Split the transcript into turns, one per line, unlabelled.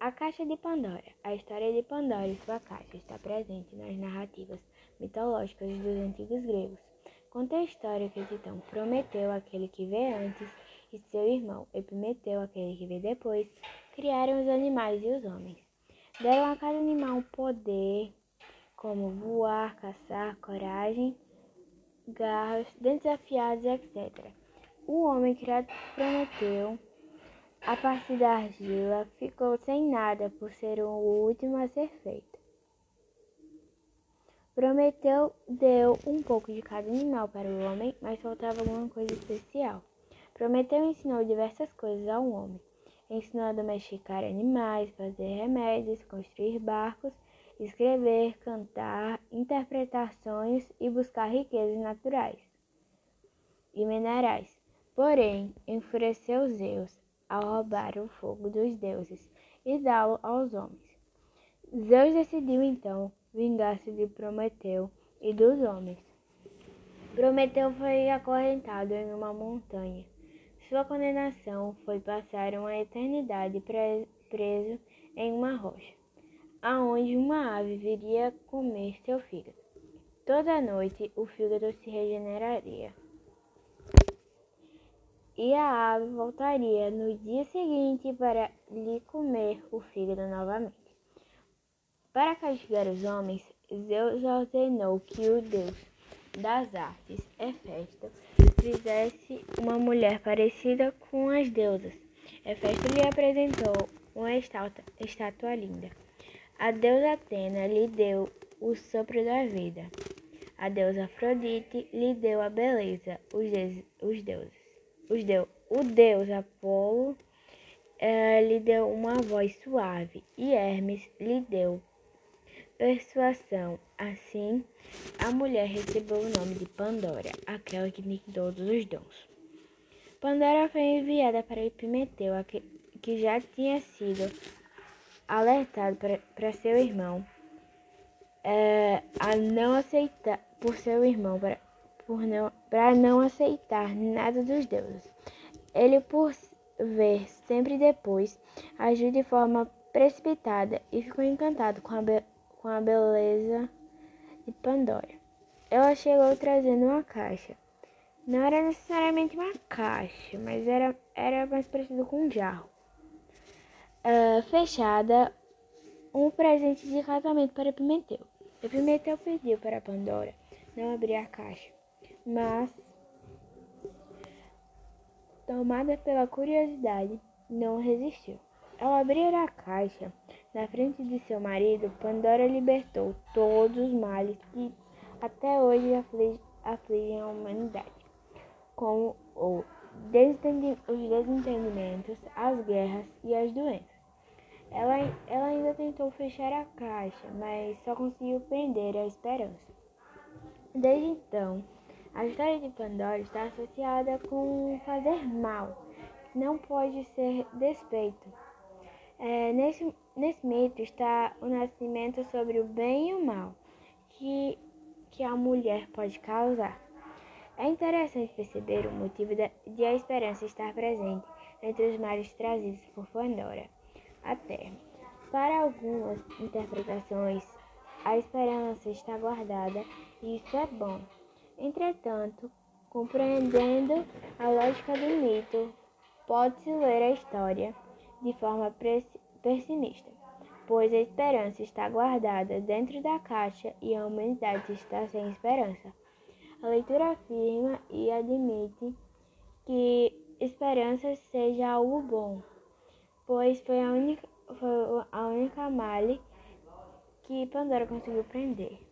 A Caixa de Pandora. A história de Pandora e sua caixa está presente nas narrativas mitológicas dos antigos gregos. Conta a história que Titã prometeu aquele que vê antes e seu irmão Epimeteu, aquele que vê depois, criaram os animais e os homens. Deram a cada animal poder como voar, caçar, coragem, garras, dentes afiados, etc. O homem criado prometeu a partir da argila ficou sem nada por ser o último a ser feito. Prometeu deu um pouco de cada animal para o homem, mas faltava alguma coisa especial. Prometeu ensinou diversas coisas ao homem. Ensinou a domesticar animais, fazer remédios, construir barcos, escrever, cantar, interpretar sonhos e buscar riquezas naturais e minerais. Porém, enfureceu Zeus ao roubar o fogo dos deuses e dá-lo aos homens. Zeus decidiu então vingar-se de Prometeu e dos homens. Prometeu foi acorrentado em uma montanha. Sua condenação foi passar uma eternidade preso em uma rocha, aonde uma ave viria comer seu fígado. Toda noite o fígado se regeneraria e a ave voltaria no dia seguinte para lhe comer o fígado novamente. Para castigar os homens, Zeus ordenou que o deus das artes, Hefesto, fizesse uma mulher parecida com as deusas. Hefesto lhe apresentou uma estátua, estátua linda. A deusa Atena lhe deu o sopro da vida. A deusa Afrodite lhe deu a beleza, os, de os deuses os deu, o deus Apolo eh, lhe deu uma voz suave e Hermes lhe deu persuasão. Assim, a mulher recebeu o nome de Pandora, aquela que tem todos os dons. Pandora foi enviada para Epimeteu, que já tinha sido alertado para seu irmão é, a não aceitar por seu irmão para não aceitar nada dos deuses. Ele, por ver sempre depois, agiu de forma precipitada e ficou encantado com a, com a beleza de Pandora. Ela chegou trazendo uma caixa. Não era necessariamente uma caixa, mas era, era mais parecido com um jarro. Uh, fechada, um presente de casamento para Pimenteu. E Pimenteu pediu para Pandora não abrir a caixa mas, tomada pela curiosidade, não resistiu. Ao abrir a caixa na frente de seu marido, Pandora libertou todos os males que até hoje afligem a humanidade, como o os desentendimentos, as guerras e as doenças. Ela, ela ainda tentou fechar a caixa, mas só conseguiu prender a esperança. Desde então, a história de Pandora está associada com fazer mal, que não pode ser desfeito. É, nesse, nesse mito está o nascimento sobre o bem e o mal que, que a mulher pode causar. É interessante perceber o motivo de a esperança estar presente entre os males trazidos por Pandora à Terra. Para algumas interpretações, a esperança está guardada e isso é bom. Entretanto, compreendendo a lógica do mito, pode-se ler a história de forma pessimista, pois a esperança está guardada dentro da caixa e a humanidade está sem esperança. A leitura afirma e admite que esperança seja algo bom, pois foi a única, foi a única male que Pandora conseguiu prender.